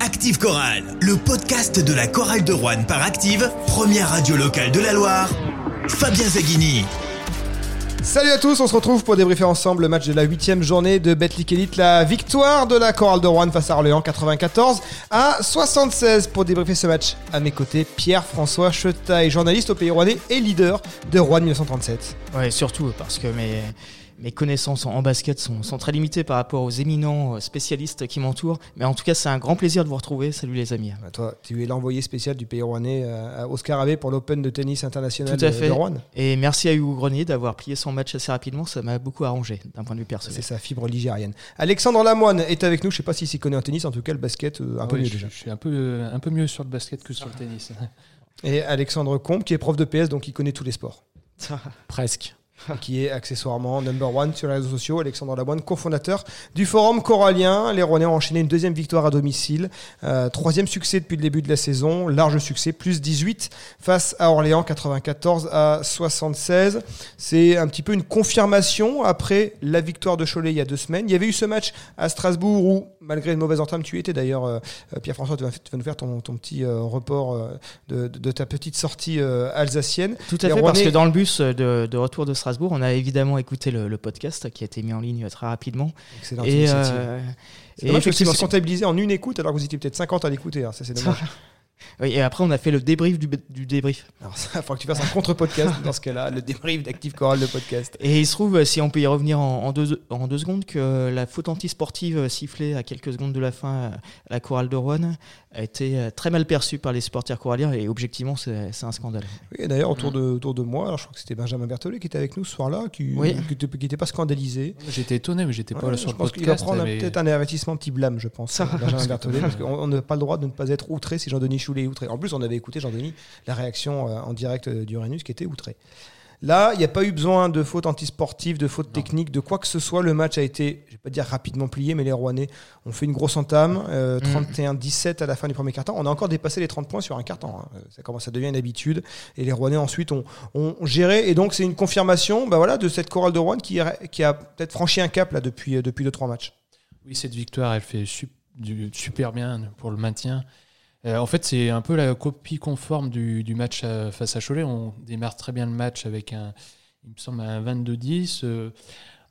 Active Chorale, le podcast de la chorale de Rouen par Active, première radio locale de la Loire. Fabien Zaghini. Salut à tous, on se retrouve pour débriefer ensemble le match de la huitième journée de Betclic Elite, la victoire de la chorale de Rouen face à Orléans 94 à 76. Pour débriefer ce match, à mes côtés, Pierre-François Chetaille, journaliste au Pays Rouennais et leader de Rouen 1937. Ouais, surtout parce que mes, mes connaissances en basket sont, sont, très limitées par rapport aux éminents euh, spécialistes qui m'entourent. Mais en tout cas, c'est un grand plaisir de vous retrouver. Salut les amis. Bah toi, tu es l'envoyé spécial du pays rouennais euh, à Oscar Abbé pour l'Open de tennis international tout à fait. de Rouen. Et merci à Hugo Grenier d'avoir plié son match assez rapidement. Ça m'a beaucoup arrangé d'un point de vue personnel. C'est sa fibre ligérienne. Alexandre Lamoine est avec nous. Je ne sais pas s'il s'y connaît en tennis. En tout cas, le basket, euh, un peu oui, mieux je, déjà. Je suis un peu, un peu mieux sur le basket que sur le tennis. Et Alexandre Combe, qui est prof de PS, donc il connaît tous les sports. Presque qui est accessoirement number one sur les réseaux sociaux. Alexandre Laboine, cofondateur du forum corallien. Les Rouennais ont enchaîné une deuxième victoire à domicile. Euh, troisième succès depuis le début de la saison. Large succès, plus 18 face à Orléans, 94 à 76. C'est un petit peu une confirmation après la victoire de Cholet il y a deux semaines. Il y avait eu ce match à Strasbourg où, malgré une mauvaise entame, tu étais d'ailleurs, euh, Pierre-François, tu vas, tu vas, nous faire ton, ton petit euh, report de, de, de, ta petite sortie euh, alsacienne. Tout à fait, parce que dans le bus de, de retour de Strasbourg, on a évidemment écouté le, le, podcast qui a été mis en ligne très rapidement. Excellent. Et, euh, et effectivement, c'est comptabilisé en une écoute alors que vous étiez peut-être 50 à l'écouter. Hein. Ça, c'est dommage. Oui, et après, on a fait le débrief du, du débrief. Alors, ça, il faudra que tu fasses un contre-podcast dans ce cas-là, le débrief d'Active Chorale, le podcast. Et il se trouve, si on peut y revenir en, en, deux, en deux secondes, que la faute anti-sportive sifflée à quelques secondes de la fin à la chorale de Rouen a été très mal perçue par les supporters coralliens et objectivement, c'est un scandale. Oui, d'ailleurs, autour, de, autour de moi, alors, je crois que c'était Benjamin Berthollet qui était avec nous ce soir-là, qui oui. n'était pas scandalisé. J'étais étonné, mais j'étais pas ouais, là sur je le pense podcast. qu'il va prendre mais... peut-être un avertissement petit blâme, je pense, Benjamin Berthollet, parce qu'on n'a pas le droit de ne pas être outré si Jean-Denis Choulet outré. En plus, on avait écouté Jean-Denis la réaction euh, en direct d'Uranus qui était outré. Là, il n'y a pas eu besoin de fautes antisportives, de fautes techniques, de quoi que ce soit. Le match a été, je ne vais pas dire rapidement plié, mais les Rouennais ont fait une grosse entame. Euh, 31-17 à la fin du premier quart-temps. On a encore dépassé les 30 points sur un quart-temps. Hein. Ça commence à devenir une habitude. Et les Rouennais ensuite ont, ont géré. Et donc, c'est une confirmation bah voilà, de cette chorale de Rouen qui, qui a peut-être franchi un cap là, depuis 2-3 depuis matchs. Oui, cette victoire, elle fait super bien pour le maintien. Euh, en fait, c'est un peu la copie conforme du, match à, face à Cholet. On démarre très bien le match avec un, il me semble, un 22-10. Euh,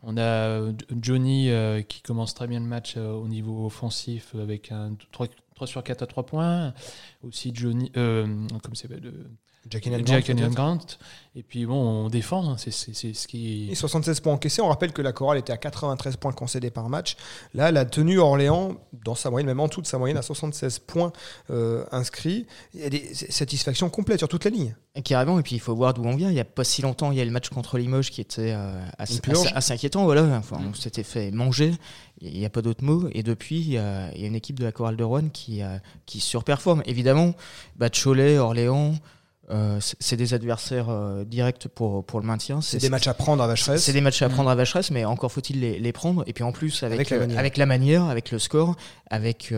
on a Johnny euh, qui commence très bien le match euh, au niveau offensif avec un 3, 3, sur 4 à 3 points. Aussi Johnny, euh, comme c'est de Jack and Jack Grant, Grant. Et puis bon, on défend, hein, c'est ce qui. Et 76 points encaissés. On rappelle que la chorale était à 93 points concédés par match. Là, la tenue Orléans, dans sa moyenne, même en dessous de sa moyenne, à 76 points euh, inscrits. Il y a des satisfactions complètes sur toute la ligne. Carrément, et puis il faut voir d'où on vient. Il n'y a pas si longtemps, il y a le match contre Limoges qui était euh, assez, assez, assez, inquiétant. Voilà. Enfin, on s'était fait manger. Il n'y a pas d'autre mot. Et depuis, il y, a, il y, a, une équipe de la chorale de Rouen qui, euh, qui surperforme. Évidemment, bah, Cholet, Orléans. Euh, c'est des adversaires directs pour, pour le maintien. C'est des matchs à prendre à Vacheresse. C'est des matchs à prendre à Vacheresse, mais encore faut-il les, les, prendre. Et puis en plus, avec, avec, la, manière. avec la manière, avec le score, avec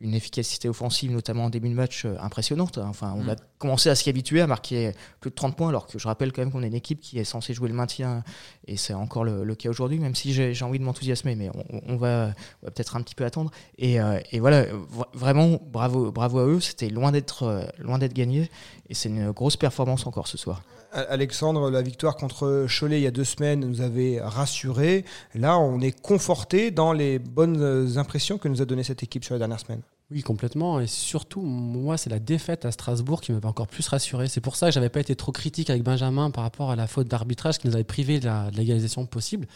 une efficacité offensive, notamment en début de match, euh, impressionnante. Enfin, on mm. a commencé à s'y habituer, à marquer plus de 30 points, alors que je rappelle quand même qu'on est une équipe qui est censée jouer le maintien, et c'est encore le, le cas aujourd'hui, même si j'ai envie de m'enthousiasmer, mais on, on va, va peut-être un petit peu attendre. Et, euh, et voilà, vraiment, bravo, bravo à eux, c'était loin d'être euh, loin d'être gagné, et c'est une grosse performance encore ce soir. Alexandre, la victoire contre Cholet il y a deux semaines nous avait rassuré. Là, on est conforté dans les bonnes impressions que nous a donné cette équipe sur les dernières semaines. Oui, complètement. Et surtout, moi, c'est la défaite à Strasbourg qui m'avait encore plus rassuré. C'est pour ça que j'avais pas été trop critique avec Benjamin par rapport à la faute d'arbitrage qui nous avait privé de la, l'égalisation possible.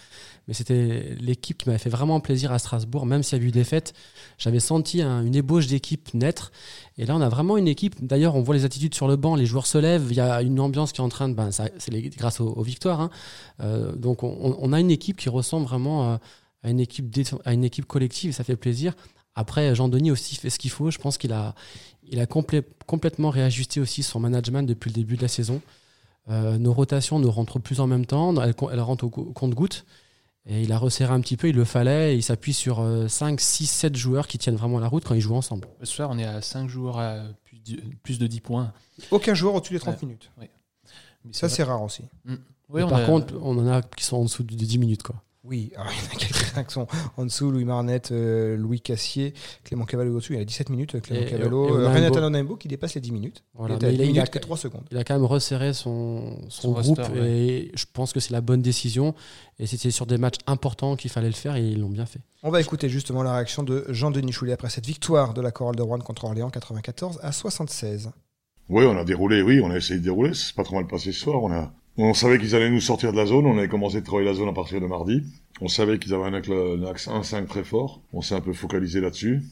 Mais c'était l'équipe qui m'avait fait vraiment plaisir à Strasbourg, même s'il y a eu défaite. J'avais senti un, une ébauche d'équipe naître. Et là, on a vraiment une équipe. D'ailleurs, on voit les attitudes sur le banc, les joueurs se lèvent. Il y a une ambiance qui est en train de. Ben, c'est grâce aux, victoires. Hein. Euh, donc, on, a une équipe qui ressemble vraiment à une équipe, à une équipe collective. Ça fait plaisir. Après, Jean-Denis aussi fait ce qu'il faut. Je pense qu'il a, il a complé complètement réajusté aussi son management depuis le début de la saison. Euh, nos rotations ne rentrent plus en même temps. Elles, elles rentrent au compte-gouttes. Et il a resserré un petit peu, il le fallait. Et il s'appuie sur 5, 6, 7 joueurs qui tiennent vraiment la route quand ils jouent ensemble. Ce soir, on est à 5 joueurs à plus de 10 points. Aucun joueur au-dessus des 30 ouais. minutes. Ouais. Mais ça, c'est rare aussi. Mmh. Oui, par a... contre, on en a qui sont en dessous de 10 minutes. Quoi. Oui, alors il y en a quelques-uns qui sont en dessous, Louis Marnette, euh, Louis Cassier, Clément Cavallo au-dessus, il a 17 minutes, Clément Et- Cavallo, et euh. Renata Onaimbo qui dépasse les 10 minutes. Voilà, il est à mais il a- 10 il a- que 3 secondes. Il a quand même resserré son, son, Son groupe roster, ouais. et je pense que c'est la bonne décision. Et c'était sur des matchs importants qu'il fallait le faire et ils l'ont bien fait. On va écouter justement la réaction de Jean-Denis Choulet après cette victoire de la chorale de Rouen contre Orléans 94 à 76. Oui, on a déroulé, oui, on a essayé de dérouler. C'est pas trop mal passé ce soir. On a, on savait qu'ils allaient nous sortir de la zone. On avait commencé de travailler la zone à partir de mardi. On savait qu'ils avaient un axe, un axe 1-5 très fort. On s'est un peu focalisé là-dessus.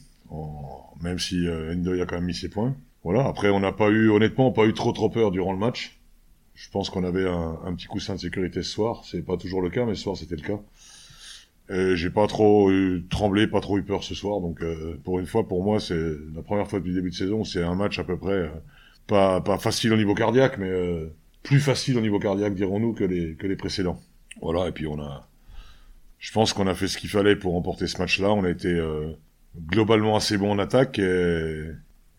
Même si euh, a quand même mis ses points. Voilà. Après, on n'a pas eu, honnêtement, pas eu trop trop peur durant le match. Je pense qu'on avait un, petit coussin de sécurité ce soir. C'est pas toujours le cas, mais ce soir c'était le cas. Et j'ai pas trop eu, tremblé, pas trop eu peur ce soir. Donc, euh, pour une fois, pour moi, c'est la première fois depuis le début de saison. C'est un match à peu près. euh, pas, facile au niveau cardiaque, mais euh, plus facile au niveau cardiaque, dirons-nous, que les, que les précédents. Voilà, et puis on a... Je pense qu'on a fait ce qu'il fallait pour remporter ce match-là. On a été euh, globalement assez bon en attaque et,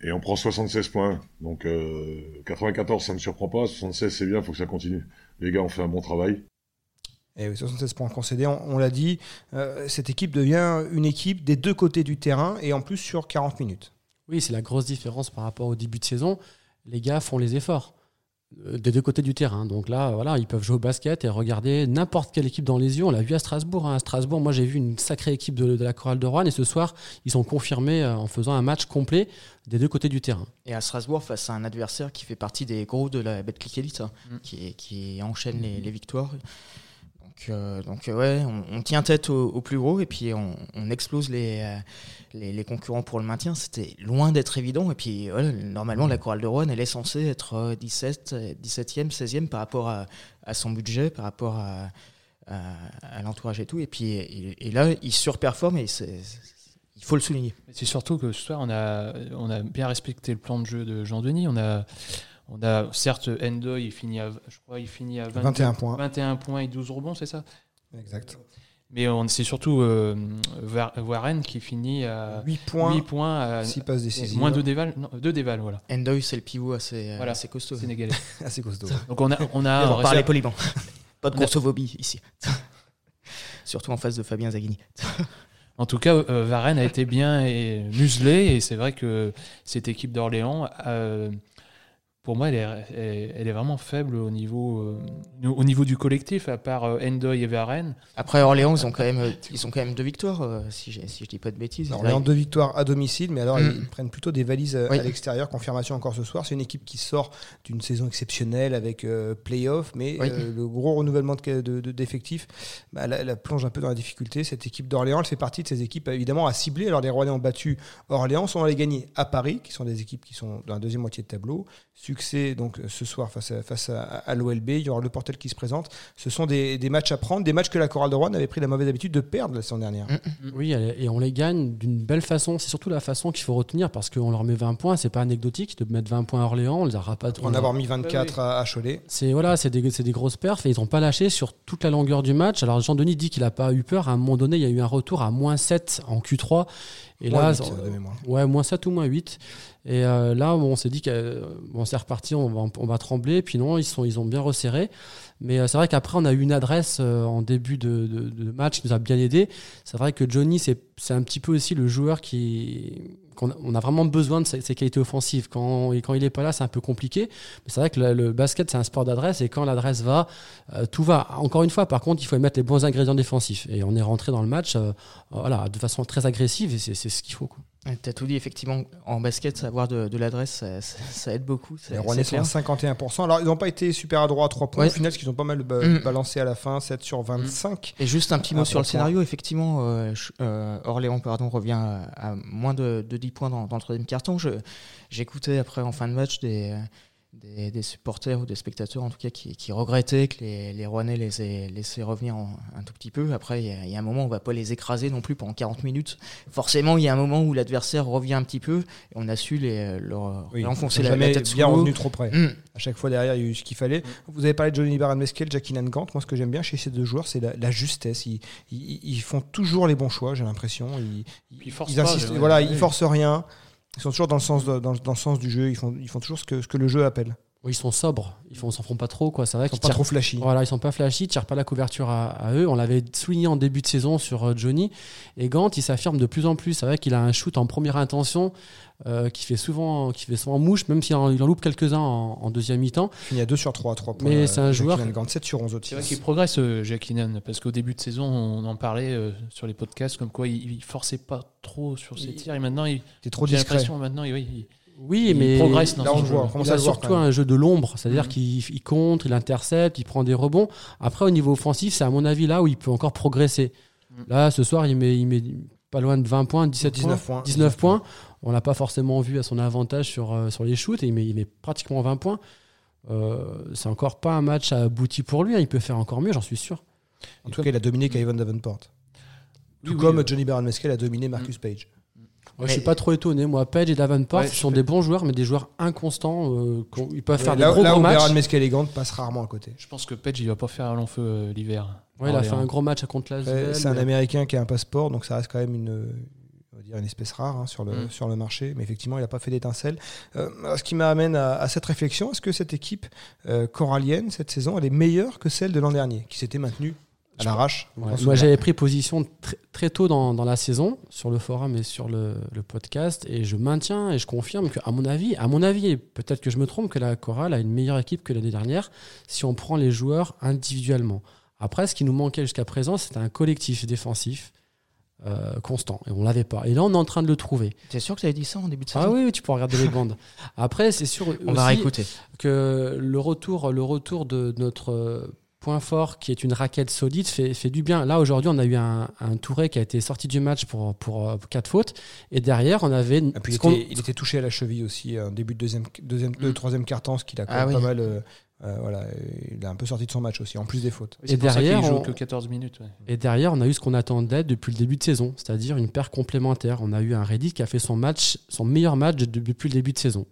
et on prend 76 points. Donc euh, 94, ça ne me surprend pas. 76, c'est bien, faut que ça continue. Les gars ont fait un bon travail. Et oui, 76 points concédés, on, on l'a dit, euh, cette équipe devient une équipe des deux côtés du terrain et en plus sur 40 minutes. Oui, c'est la grosse différence par rapport au début de saison. Les gars font les efforts des deux côtés du terrain. Donc là, voilà, ils peuvent jouer au basket et regarder n'importe quelle équipe dans les yeux. On l'a vu à Strasbourg. hein. À Strasbourg, moi, j'ai vu une sacrée équipe de, de la chorale de Rouen. Et ce soir, ils sont confirmés euh, en faisant un match complet des deux côtés du terrain. Et à Strasbourg, face à un adversaire qui fait partie des gros de la Betclic Elite, hein, Mm. qui, qui enchaîne les, les victoires. Donc, euh, euh, ouais, on, tient tête au, plus gros et puis on, explose les, euh, les, les concurrents pour le maintien. C'était loin d'être évident. Et puis normalement, la chorale de Rouen, elle est censée être euh, 17, euh, 17e, 16e par rapport à, son budget, par rapport à, l'entourage et tout. Et puis et, là, il surperforme et il faut le souligner. C'est surtout que ce soir, on a, on a bien respecté le plan de jeu de Jean-Denis. On a, on a certes Endoy, il finit à, je crois, il finit à 22 21 points. 21 points et 12 rebonds, c'est ça? Exact. Mais on- c'est surtout euh, Warren qui finit à 8 points, 8 points, à 6 passes décisives. moins de déval, non, deux déval, voilà, Endoy, c'est le pivot assez, Voilà. assez costaud. sénégalais. assez costaud. Donc on a, on Et a on va parler poliment. Pas de grossophobie ici. Surtout en face de Fabien Zaghini. En tout cas, euh, Varenne a été bien et muselé et c'est vrai que cette équipe d'Orléans, euh, pour moi, elle est, elle, elle est vraiment faible au niveau, euh, au niveau du collectif, à part euh, Endoy et Varenne. Après Orléans, ils ont quand même, ils ont quand même deux victoires, euh, si, j'ai- si je dis pas de bêtises. Là, Orléans, deux victoires à domicile, mais alors Mm. ils prennent plutôt des valises euh, Oui. à l'extérieur. Confirmation encore ce soir. C'est une équipe qui sort d'une saison exceptionnelle avec euh, playoff, mais Oui. euh, le gros renouvellement de- de- de- d'effectifs bah, la, la plonge un peu dans la difficulté. Cette équipe d'Orléans, elle fait partie de ces équipes évidemment à cibler. Alors les Rouennais ont battu Orléans, sont allés gagner à Paris, qui sont des équipes qui sont dans la deuxième moitié de tableau. Succès donc euh, ce soir face à, face à, à l'OLB. Il y aura le Portel qui se présente. Ce sont des, des matchs à prendre, des matchs que la Chorale de Rouen avait pris la mauvaise habitude de perdre la saison dernière. Oui, elle- et on les gagne d'une belle façon. C'est surtout la façon qu'il faut retenir parce qu'on leur met 20 points. C'est pas anecdotique de mettre 20 points à Orléans. On les a pas En avoir mis 24 à, à Cholet. C'est voilà, c'est des, c'est des grosses perfs et ils n'ont pas lâché sur toute la longueur du match. Alors Jean-Denis dit qu'il n'a pas eu peur. À un moment donné, il y a eu un retour à moins 7 en Q3. Et Moins là, de mémoire. ouais, moins 7 ou moins 8. Et euh, là, on s'est dit que bon, c'est reparti, on va, on va trembler. Puis non, ils, sont, ils ont bien resserré. Mais euh, c'est vrai qu'après, on a eu une adresse euh, en début de, de- de match qui nous a bien aidé. C'est vrai que Johnny, c'est un petit peu aussi le joueur qui. On a vraiment besoin de ses, qualités offensives. Quand, il n'est pas là, c'est un peu compliqué. Mais c'est vrai que le, basket, c'est un sport d'adresse. Et quand l'adresse va, euh, tout va. Encore une fois, par contre, il faut mettre les bons ingrédients défensifs. Et on est rentré dans le match euh, de façon très agressive. Et c'est ce qu'il faut. T'as tout dit, effectivement, en basket, avoir de, de l'adresse, ça, ça- ça aide beaucoup. Les Rouennais sont à clair. 51%. Alors, ils n'ont pas été super adroits à 3 points. Ouais. Au final, parce qu'ils ont pas mal ba- Mm. balancé à la fin, 7 sur 25. Et juste un petit mot Ah, sur le scénario, effectivement, euh, je- euh, Orléans pardon, revient à, à moins de, de 10 points dans, dans le troisième carton. J'écoutais après en fin de match des, des, des supporters ou des spectateurs en tout cas qui, qui regrettaient que les, les Rouennais les aient laissés revenir en- un tout petit peu. Après, il y, a- il y a un moment où on va pas les écraser non plus pendant 40 minutes. Forcément, il y a un moment où l'adversaire revient un petit peu et on a su les, leur, Oui, enfoncer ils sont la, tête sous bien revenu trop près. Mm. À chaque fois, derrière, il y a eu ce qu'il fallait. Vous avez parlé de Johnny Baran Mesquel, Jackie Nangant. Moi, ce que j'aime bien chez ces deux joueurs, c'est la, la justesse. Ils, ils- ils font toujours les bons choix, j'ai l'impression. Ils, ils forcent ils insistent, voilà, ils forcent rien. Ils sont toujours dans le sens, du jeu. Ils font, toujours ce que le jeu appelle. Oui, ils sont sobres, ils font, s'en font pas trop, quoi. C'est vrai Ils sont pas tirent- trop flashy. Voilà, ils sont pas flashy, ils tirent pas la couverture à, à eux. On l'avait souligné en début de saison sur euh, Johnny. Et Gant, il s'affirme de plus en plus. C'est vrai qu'il a un shoot en première intention euh, qui fait souvent, qui fait souvent mouche, même s'il en, il en loupe quelques-uns en, en deuxième mi-temps. Il finit à 2 sur 3 à 3 points. Mais euh, c'est un joueur- Jacqueline Gant, 7 sur 11 au C'est vrai qu'il progresse, euh, Jacqueline, parce qu'au début de saison, on en parlait euh, sur les podcasts, comme quoi il, il forçait pas trop sur ses Il- tirs, et maintenant, il, T'es trop discret. maintenant, il, oui, il- Oui, Il mais progresse dans Là, on voit. On il a surtout un jeu de l'ombre, c'est-à-dire Mhm. qu'il il compte, il intercepte, il prend des rebonds. Après, au niveau offensif, c'est à mon avis là où il peut encore progresser. Mhm. Là, ce soir, il met, il met pas loin de 20 points, 17 19 points. points. 19 points. On l'a pas forcément vu à son avantage sur, euh, sur les shoots, et il met, il met pratiquement 20 points. Euh, c'est encore pas un match abouti pour lui, hein. il peut faire encore mieux, j'en suis sûr. En tout cas, il a dominé Kevin Davenport. Tout Oui, oui, comme euh, Johnny Baron Mescal a dominé Marcus Page. Moi, je suis pas trop étonné. Moi, Page et Davenport, Ouais, ce sont des bons joueurs, mais des joueurs inconstants. euh, ils peuvent faire là des gros, là gros où matchs. Gant passent rarement à côté. je pense que Page, il va pas faire un long feu euh, l'hiver. Ouais, il a fait un gros match contre la C'est un Américain qui a un passeport, donc ça reste quand même une, on va dire une espèce rare hein, sur, le, Mm. sur le marché. Mais effectivement, il n'a pas fait d'étincelle. Euh, ce qui m'amène à, à cette réflexion, est-ce que cette équipe euh, corallienne, cette saison, elle est meilleure que celle de l'an dernier, qui s'était maintenue à l'arrache Ouais, Moi, j'avais pris position tr- très tôt dans, dans la saison, sur le forum et sur le, le podcast, et je maintiens et je confirme que, à mon avis, à mon avis, et peut-être que je me trompe, que la chorale a une meilleure équipe que l'année dernière si on prend les joueurs individuellement. Après, ce qui nous manquait jusqu'à présent, c'était un collectif défensif euh, constant, et on l'avait pas. Et là, on est en train de le trouver. T'es sûr que tu avais dit ça en début de saison? Ah oui, oui, tu peux regarder les bandes. Après, c'est sûr On va aussi réécouter. que le retour, le retour de notre euh, point fort, qui est une raquette solide, fait, fait du bien. Là, aujourd'hui, on a eu un, un Touré qui a été sorti du match pour, pour, euh, quatre fautes. Et derrière, on avait. Et puis, il, était, il était touché à la cheville aussi, en début de deuxième, deuxième, de Mm. troisième quart-temps, ce qui l'a quand Ah même oui. pas mal. euh, euh, voilà, il a un peu sorti de son match aussi, en plus des fautes. C'est Et pour ça qu'il derrière, joue on- que 14 minutes. ouais. Et derrière, on a eu ce qu'on attendait depuis le début de saison, c'est-à-dire une paire complémentaire. On a eu un Reddick qui a fait son match, son meilleur match de- depuis le début de saison.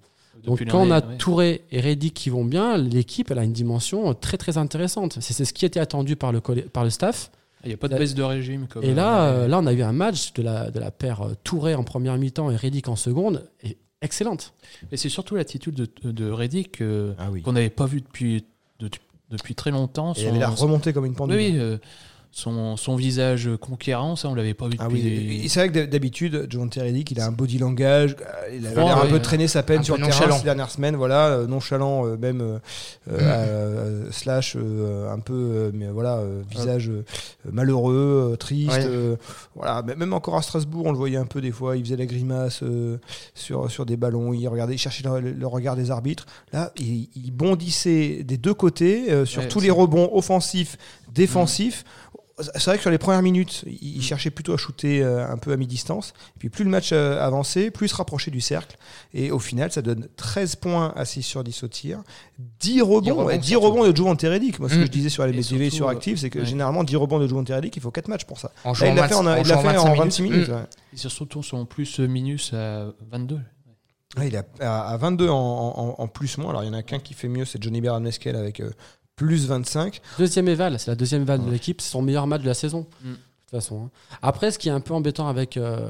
Donc quand on a ouais. Touré et Reddick qui vont bien, l'équipe elle a une dimension très très intéressante. C'est ce qui était attendu par le, par le staff. Il n'y a pas de baisse de régime. Comme Et là, euh, euh, là, on a eu un match de la, de la paire euh, Touré en première mi-temps et Reddick en seconde, et excellente. Mais c'est surtout l'attitude de, de Reddick euh, Ah oui. qu'on n'avait pas vu depuis, de- depuis très longtemps. Et il avait l'air remonté comme une oui, pendule. oui, euh, son, son visage conquérant, ça, on l'avait pas vu Ah depuis. oui, des- c'est vrai que d'habitude, John Teredic, il a un body langage, euh, il a l'air un peu traîné sa peine Un sur le terrain nonchalant. ces dernières semaines, voilà, euh, nonchalant, euh, même euh, euh, euh, slash euh, un peu, euh, mais voilà, euh, visage euh, malheureux, euh, triste, Ouais. euh, voilà, mais même encore à Strasbourg, on le voyait un peu des fois, il faisait la grimace euh, sur sur des ballons, il regardait, il cherchait le, le regard des arbitres. Là, il, il bondissait des deux côtés euh, sur Ouais, tous les rebonds offensifs, défensifs. C'est vrai que sur les premières minutes, il il Mm. cherchait plutôt à shooter euh, un peu à mi-distance. Et puis plus le match euh, avançait, plus il se rapprochait du cercle. Et au final, ça donne 13 points à 6 sur 10 au tir. 10 rebonds, rebonds, ouais, 10 surtout. rebonds de Teredic. Moi, ce que Mm. je disais sur Et LBTV et sur Active, c'est que ouais. généralement, 10 rebonds de Joe Teredic, il faut 4 matchs pour ça. En Là, il l'a fait en, il en l'a jouant fait en 25 26 minutes. Mm. ouais. Et surtout son plus minus à 22. Ouais, il est à, à 22 en, en- en plus moins. Alors, il y en a qu'un qui fait mieux, c'est Johnny Beran Meskel avec euh, plus 25. Deuxième éval, c'est la deuxième éval de l'équipe, c'est son meilleur match de la saison. Mm. De toute façon. hein. Après, ce qui est un peu embêtant avec euh,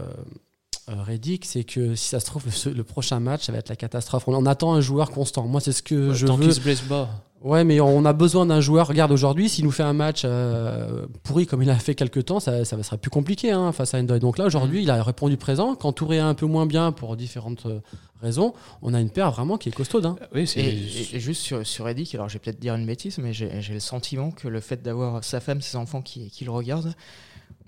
euh, Reddick, c'est que si ça se trouve, le, le prochain match, ça va être la catastrophe. On, on attend un joueur constant. Moi, c'est ce que je Tant veux. qu'il se blesse pas. Ouais, mais on a besoin d'un joueur. Regarde, aujourd'hui, s'il nous fait un match euh, pourri comme il a fait quelques temps, ça, ça serait plus compliqué hein, face à Endoy. Donc là, aujourd'hui, il a répondu présent. Quand Touré est un peu moins bien pour différentes euh, raisons, on a une paire vraiment qui est costaude. hein. Oui, c'est. Et, et- et juste sur, sur alors je vais peut-être dire une bêtise, mais j'ai j'ai le sentiment que le fait d'avoir sa femme, ses enfants qui, qui le regardent,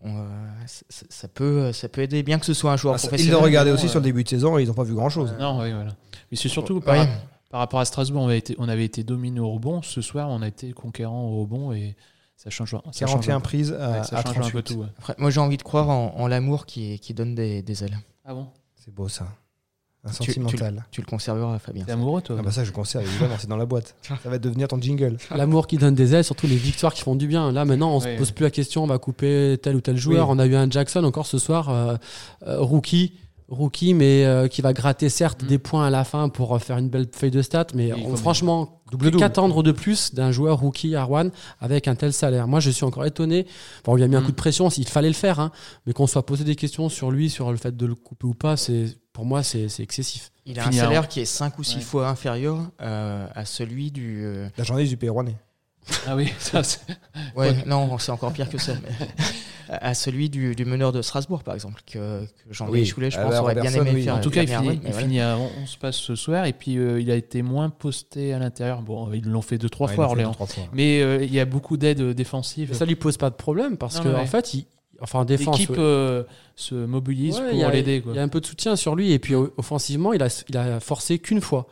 on, euh, ça, peut, ça peut aider, bien que ce soit un joueur Ah, ça- ils professionnel. l'ont regardé aussi sur le début de saison et ils n'ont pas vu grand-chose. Non, oui, voilà. Mais c'est surtout euh, par, ouais. Par rapport à Strasbourg, on avait été, on avait été dominé au rebond. Ce soir, on a été conquérant au rebond et ça change. Ça change 41 un- prises à, ouais, ça à change un peu 38. tout. ouais. Après, moi, j'ai envie de croire en, en l'amour qui, qui donne des, des ailes. Ah bon? C'est beau ça. Un Tu- tu- sentimental. Tu le conserveras, Fabien. T'es amoureux, toi? Ah bah ça, je conserve évidemment, c'est dans la boîte. Ça va devenir ton jingle. L'amour qui donne des ailes, surtout les victoires qui font du bien. Là, maintenant, on Ouais. se pose plus la question, on va couper tel ou tel joueur. Oui. On a eu un Jackson encore ce soir, euh, euh, rookie. Rookie, mais euh, qui va gratter certes Mm. des points à la fin pour euh, faire une belle feuille de stats. Mais on- franchement, qu'attendre de plus d'un joueur rookie Arwan avec un tel salaire? Moi, je suis encore étonné. Bon, on lui a mis un Mm. coup de pression, s'il fallait le faire, hein, mais qu'on soit posé des questions sur lui, sur le fait de le couper ou pas, c'est pour moi, c'est c'est excessif. Il a un Finir. salaire qui est 5 ou 6 Ouais. fois inférieur euh, à celui du. euh, La journée du Pays Rouennais. Ah oui, ça c'est. Ouais, non, c'est encore pire que ça. mais- à celui du, du meneur de Strasbourg, par exemple, que, que Jean-Louis Oui. Choulet, je Ah pense, bah, aurait bien aimé oui. faire. En tout cas, il finit, mais il voilà. finit à 11 passes ce soir et puis euh, il a été moins posté à l'intérieur. Bon, ils l'ont fait deux trois Ouais, fois Orléans, deux, trois fois. mais euh, il y a beaucoup d'aides défensives. Mais ça lui pose pas de problème parce Non, que ouais. en fait, il, enfin en défense, L'équipe euh, se mobilise Ouais, pour l'aider. Il y a un peu de soutien sur lui et puis offensivement, il a, il a forcé qu'une fois.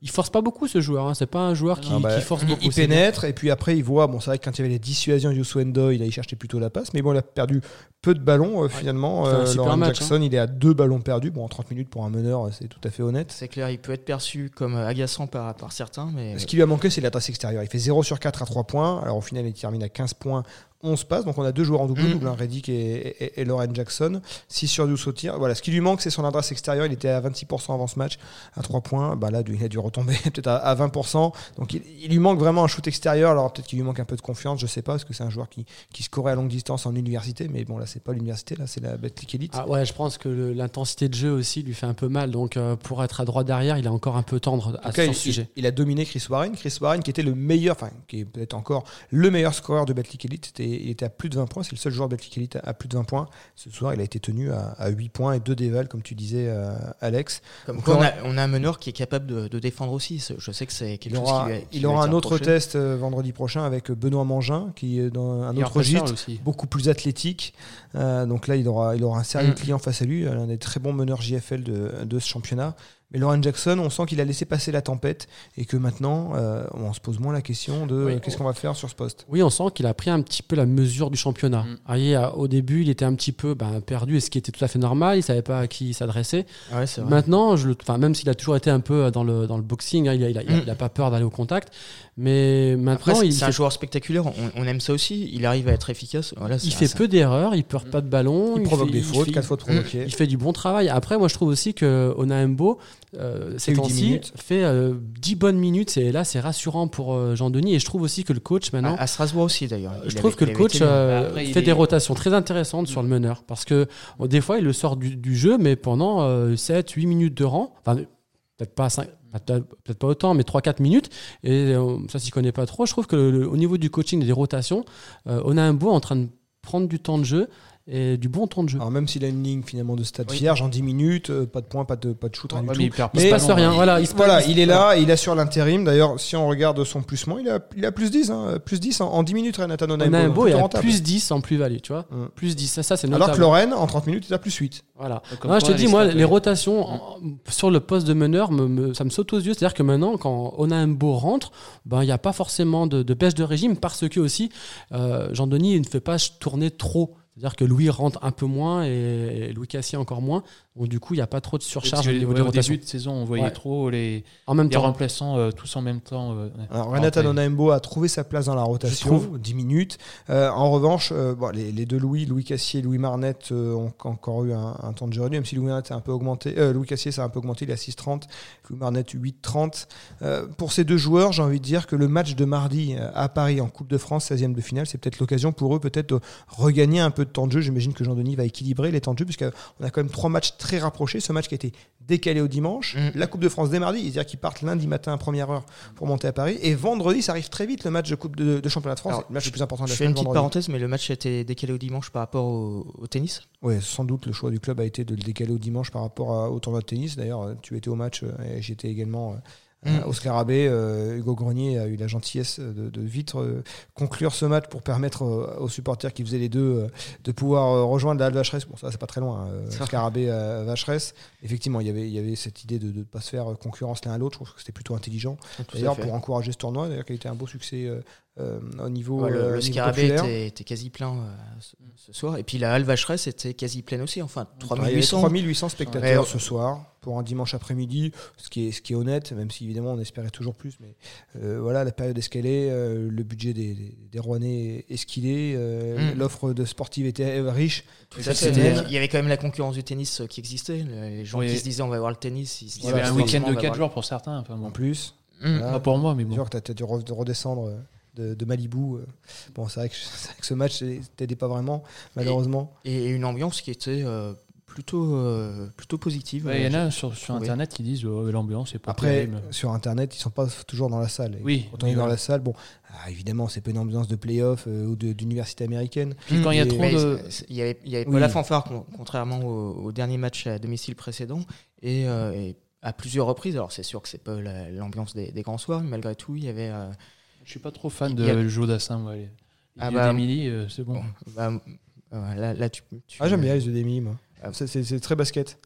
Il force pas beaucoup ce joueur. Hein. C'est pas un joueur qui, Ah bah, qui force il, beaucoup. il pénètre et puis après il voit. Bon, c'est vrai que quand il y avait les dissuasions de Swendo, il a cherché plutôt la passe, mais bon, il a perdu peu de ballons euh, finalement. Euh, super Lauren match, Jackson, il est à deux ballons perdus. Bon, en 30 minutes pour un meneur, euh, c'est tout à fait honnête. C'est clair, il peut être perçu comme agaçant par, par certains, mais Ce qui lui a manqué, c'est l'adresse extérieure. Il fait 0 sur 4 à 3 points. Alors au final, il termine à 15 points, 11 passes. Donc on a deux joueurs en Mm. double-double, hein, Reddick et, et, et Lauren Jackson. 6 sur 12 au tir. Voilà, ce qui lui manque, c'est son adresse extérieure. Il était à 26% avant ce match, à 3 points. Bah là, il a dû retomber peut-être à, à 20%. Donc il, il lui manque vraiment un shoot extérieur. Alors peut-être qu'il lui manque un peu de confiance, je sais pas, parce que c'est un joueur qui, qui scorait à longue distance en université. Mais bon, là, c'est pas l'université, là, c'est la Betclic Elite. Ah ouais, je pense que l'intensité de jeu aussi lui fait un peu mal. Donc euh, pour être à droite derrière, il est encore un peu tendre En à ce il, sujet. il a dominé Chris Warren. Chris Warren, qui était le meilleur, enfin, qui est peut-être encore le meilleur scoreur de Betclic Elite, c'était, il était à plus de 20 points. C'est le seul joueur Elite à, à plus de 20 points. Ce soir, il a été tenu à, à 8 points et 2 dévals, comme tu disais, euh, Alex. comme Donc quoi, on, a, on a un meneur qui est capable de, de défendre aussi. Je sais que c'est Il quelque chose aura, qui lui a- qui il aura un autre reproché. test euh, vendredi prochain avec Benoît Mangin, qui est dans un Meilleur autre registre, beaucoup plus athlétique. Euh, donc là, il aura, il aura un sérieux Mm. client face à lui, l'un des très bons meneurs JFL de, de ce championnat. Mais Lauren Jackson, on sent qu'il a laissé passer la tempête et que maintenant, euh, on se pose moins la question de Oui. euh, qu'est-ce qu'on va faire sur ce poste. Oui, on sent qu'il a pris un petit peu la mesure du championnat. Mm. Vous voyez, à- au début, il était un petit peu ben, perdu, et ce qui était tout à fait normal. Il savait pas à qui s'adresser. Ouais, c'est vrai. Maintenant, je le, enfin, même s'il a toujours été un peu dans le, dans le boxing, hein, il, a, il, a, il a- Mm. il a pas peur d'aller au contact. Mais Après, maintenant, c'est il, c'est fait, un joueur spectaculaire. On, on aime ça aussi. Il arrive à être efficace. Voilà, c'est il fait peu d'erreurs, il perd pas de ballon. Il provoque fait- des il fautes, fait- 4 fautes provoquées. Il fait du bon travail. Après, moi, je trouve aussi que Onaembo, euh, ces eu 10 temps-ci, minutes. fait euh, 10 bonnes minutes. Et là, c'est rassurant pour euh, Jean-Denis. Et je trouve aussi que le coach, maintenant, à, à Strasbourg aussi d'ailleurs. je Il trouve avait- que le coach euh, Après, il fait est- des rotations très intéressantes sur le meneur. Parce que bon, des fois, il le sort du, du jeu, mais pendant euh, 7, 8 minutes de rang, enfin, peut-être pas, peut-être pas autant, mais 3-4 minutes, et euh, ça s'y connaît pas trop. Je trouve que le- au niveau du coaching et des rotations, on a un beau en train de prendre du temps de jeu et du bon temps de jeu. Alors même s'il a une ligne finalement de stade Oui. vierge en 10 minutes, euh, pas de points, pas de, pas de shoot, rien Ouais, du mais tout. il perd Il pas se passe rien. hein. Voilà, il se Voilà, passe- il est là, il assure l'intérim. D'ailleurs, si on regarde son plus moins, il a, il a plus 10, hein, plus 10 en, en 10 minutes, Renata a Onaimbo, plutôt à rentable. plus 10 en plus-value, tu vois. Mm. Plus 10, ça, ça c'est Alors que Lorraine, en 30 minutes, il a plus 8. Voilà. Je te dis, les moi, les euh, rotations en- sur le poste de meneur, me, me- ça me saute aux yeux. C'est-à-dire que maintenant, quand on a un beau rentre, ben, il n'y a pas forcément de, de baisse de régime parce que aussi, euh, Jean-Denis ne fait pas tourner trop. C'est-à-dire que Louis rentre un peu moins et, Louis Cassier encore moins. Donc, du coup, il n'y a pas trop de surcharge que, au niveau ouais, des au rotations. début de saison, on voyait Ouais. trop les, En même les temps, remplaçants euh, tous en même temps. euh. Alors, Renata. Onaimbo a trouvé sa place dans la rotation, trouve. 10 minutes. Euh, en revanche, euh, bon, les, les deux Louis, Louis Cassier et Louis Marnette, euh, ont encore eu un, un temps de jeu réduit, même si Louis Marnette a un peu augmenté. euh, Louis Cassier, ça a un peu augmenté, il est à 6,30. Louis Marnette, 8,30. Euh, pour ces deux joueurs, j'ai envie de dire que le match de mardi à Paris en Coupe de France, 16e de finale, c'est peut-être l'occasion pour eux peut-être de regagner un peu de temps de jeu. J'imagine que Jean-Denis va équilibrer les temps de jeu, puisqu'on a quand même trois matchs très rapprochés. Ce match qui a été décalé au dimanche, Mm. la Coupe de France dès mardi, c'est-à-dire qu'ils partent lundi matin à première heure pour monter à Paris. Et vendredi, ça arrive très vite, le match de Coupe de, de Championnat de France. Alors, le match le plus important de Je la fais une petite vendredi. parenthèse, mais le match a été décalé au dimanche par rapport au, au tennis. Oui, sans doute, le choix du club a été de le décaler au dimanche par rapport à- au tournoi de tennis. D'ailleurs, tu étais au match euh, et j'étais également. euh, Mm. au Scarabée, euh, Hugo Grenier a eu la gentillesse de, de vite euh, conclure ce match pour permettre euh, aux supporters qui faisaient les deux euh, de pouvoir euh, rejoindre la Halle Vacheresse. Bon, ça, c'est pas très loin, hein, euh. Scarabée à Vacheresse. Effectivement, il y avait, il y avait cette idée de ne pas se faire concurrence l'un à l'autre. Je trouve que c'était plutôt intelligent. D'ailleurs, pour encourager ce tournoi, d'ailleurs, qui a été un beau succès euh, au niveau, Ouais, le, euh, le Scarabée était, était quasi plein euh, ce, ce soir. Et puis la Halle Vacheresse était quasi pleine aussi. Enfin, Ouais, il y avait 3800. 3800 spectateurs Ouais. ce soir pour un dimanche après-midi, ce qui est, ce qui est honnête, même si évidemment on espérait toujours plus. Mais euh, voilà, la période est ce qu'elle est, euh, le budget des, des, des Rouennais est ce qu'il est, euh, Mm. l'offre de sportive était riche. Tout Il y avait quand même la concurrence du tennis qui existait. Les gens Oui. qui se disaient on va voir le tennis. Ils se Il y disaient, avait un week-end de va 4 voir jours pour certains. Enfin, bon. En plus, le- Mm. Voilà. Pas pour moi, mais bon. tu as, dû re- de redescendre de, de Malibu. euh. Bon, c'est vrai, que- c'est vrai que ce match t'aidait pas vraiment, malheureusement. Et une ambiance qui était euh, plutôt, euh, plutôt positive. Ouais, Il y en a sur. Internet qui disent oh, l'ambiance c'est pas Après, terrible. sur Internet, ils sont pas toujours dans la salle. Oui, Quand on est dans la salle, bon, ah, évidemment, c'est pas une ambiance de play-off euh, ou d'université américaine. Puis quand il y a trop de. Il n'y avait, il y avait Oui. pas la fanfare, con- contrairement au, au dernier match à domicile précédent. Et, euh, et à plusieurs reprises, alors c'est sûr que c'est pas la- l'ambiance des, des grands soirs, mais malgré tout, il y avait. Je suis pas trop fan a- de Joe Dassin. Ouais. Les- Ah bah, d'Emily, euh, c'est bon. bon, bah, euh, là, là, tu, tu- Ah, j'aime bien les The Demi, moi. Ah. C'est- C'est c'est très basket.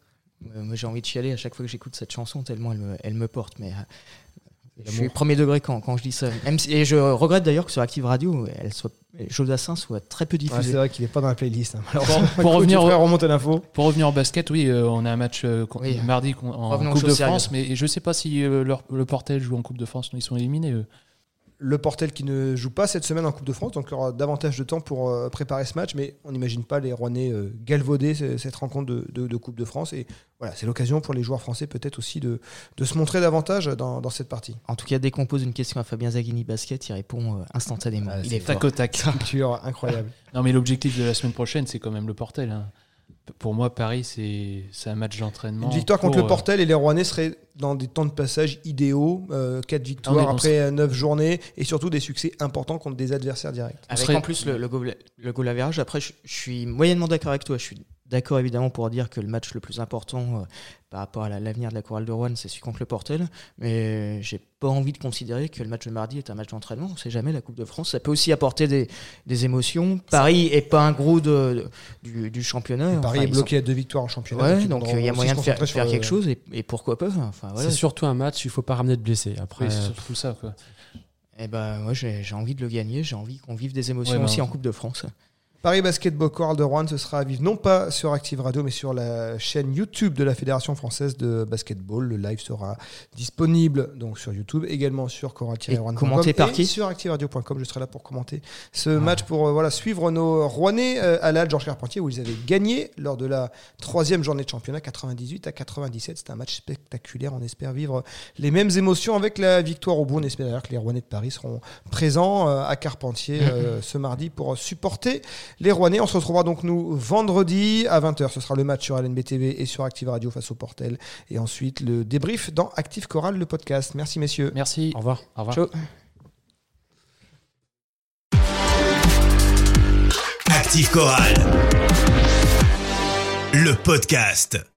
Euh, moi, j'ai envie de chialer à chaque fois que j'écoute cette chanson, tellement elle me, elle me porte. Mais euh, je suis premier degré quand, quand je dis ça. Même si- et je regrette d'ailleurs que sur Active Radio, elle soit, Jodassin soit très peu Ouais, c'est vrai qu'il est pas dans la playlist. hein, malheureusement. Pour- pour revenir au- on remonte à l'info. Pour revenir au basket, oui, euh, on a un match euh, Oui. mardi en Revenons Coupe de France, mais je sais pas si euh, leur- le Portel joue en Coupe de France. Non, ils sont éliminés. eux. Le Portel qui ne joue pas cette semaine en Coupe de France, donc il y aura davantage de temps pour euh, préparer ce match, mais on n'imagine pas les Rouennais euh, galvauder ce- cette rencontre de, de- de Coupe de France. Et voilà, c'est l'occasion pour les joueurs français peut-être aussi de, de se montrer davantage dans, dans cette partie. En tout cas, dès qu'on pose une question à Fabien Zaghini Basket, il répond euh, instantanément. Ah, il c'est est fort. Tac au tac. Culture incroyable. Non, mais l'objectif de la semaine prochaine, c'est quand même le Portel. hein. Pour moi, Paris, c'est c'est un match d'entraînement. Une victoire contre pour, le euh, Portel et les Rouennais seraient dans des temps de passage idéaux, 4 victoires après 9 journées et surtout des succès importants contre des adversaires directs. Avec serait- en plus le, le goal, le goal average. Après, je, je suis moyennement d'accord avec toi. Je suis d'accord évidemment pour dire que le match le plus important euh, par rapport à la- l'avenir de la chorale de Rouen, c'est celui contre le Portel. Mais j'ai pas envie de considérer que le match de mardi est un match d'entraînement. On sait jamais, la Coupe de France, ça peut aussi apporter des, des émotions. Paris est pas un gros de, du, du championnat. Paris Enfin, est bloqué à deux victoires en championnat. Ouais, donc il y a moyen de faire, le- quelque chose et, et pourquoi pas. Enfin, voilà. C'est surtout un match, il faut pas ramener de blessés. Après, Oui, c'est euh, surtout ça. Quoi. Et ben, moi, j'ai j'ai envie de le gagner. J'ai envie qu'on vive des émotions Ouais, ben, aussi en Coupe de France. Paris Basketball Chorale de Rouen, ce sera à vivre non pas sur Active Radio, mais sur la chaîne YouTube de la Fédération française de basketball. Le live sera disponible donc sur YouTube, également sur choral-rouen.com. Et commenté par qui Sur activeradio.com, je serai là pour commenter ce match, pour euh, voilà, suivre nos Rouennais euh, à la Georges Carpentier, où ils avaient gagné lors de la troisième journée de championnat, 98 à 97. C'était un match spectaculaire. On espère vivre les mêmes émotions avec la victoire au bout. On espère d'ailleurs que les Rouennais de Paris seront présents euh, à Carpentier ce mardi pour supporter les Rouennais. On se retrouvera donc nous vendredi à 20h. Ce sera le match sur LNB TV et sur Active Radio face au Portel. Et ensuite le débrief dans Active Chorale, le podcast. Merci messieurs. Merci. au revoir. Au revoir. Ciao. Active Chorale. Le podcast.